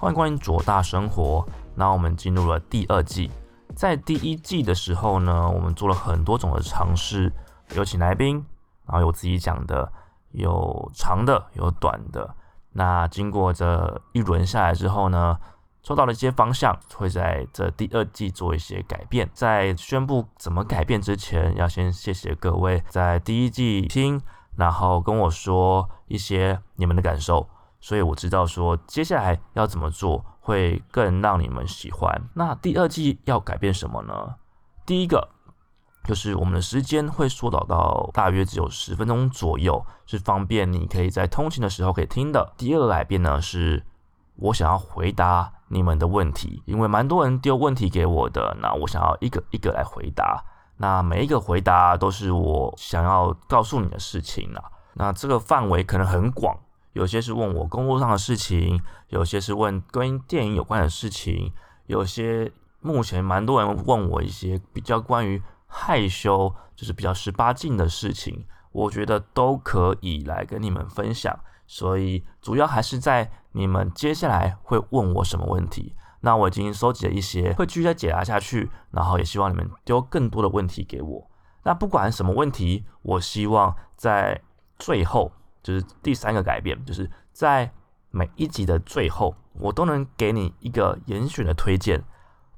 欢迎光临左大生活。那我们进入了第二季，在第一季的时候呢，我们做了很多种的尝试，有请来宾，然后有自己讲的，有长的，有短的。那经过这一轮下来之后呢，收到了一些方向，会在这第二季做一些改变。在宣布怎么改变之前，要先谢谢各位在第一季听，然后跟我说一些你们的感受，所以我知道说接下来要怎么做会更让你们喜欢。那第二季要改变什么呢？第一个就是我们的时间会缩短到大约只有十分钟左右，是方便你可以在通勤的时候可以听的。第二个改变呢，是我想要回答。你们的问题，因为蛮多人丢问题给我的，那我想要一个一个来回答。那每一个回答都是我想要告诉你的事情啊。那这个范围可能很广，有些是问我工作上的事情，有些是问跟电影有关的事情，有些目前蛮多人问我一些比较关于害羞，就是比较十八禁的事情，我觉得都可以来跟你们分享。所以主要还是在你们接下来会问我什么问题，那我已经收集了一些，会继续再解答下去，然后也希望你们丢更多的问题给我。那不管什么问题，我希望在最后，就是第三个改变，就是在每一集的最后，我都能给你一个严选的推荐，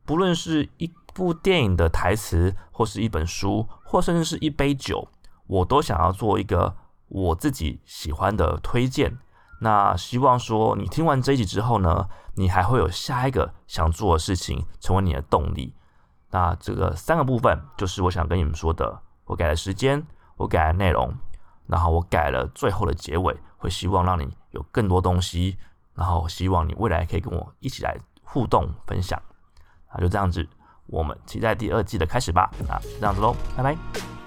不论是一部电影的台词，或是一本书，或甚至是一杯酒，我都想要做一个。我自己喜欢的推荐，那希望说你听完这一集之后呢，你还会有下一个想做的事情，成为你的动力。那这个三个部分就是我想跟你们说的。我改了时间，我改了内容，然后我改了最后的结尾，会希望让你有更多东西，然后希望你未来可以跟我一起来互动分享。那就这样子，我们期待第二季的开始吧。啊，这样子喽，拜拜。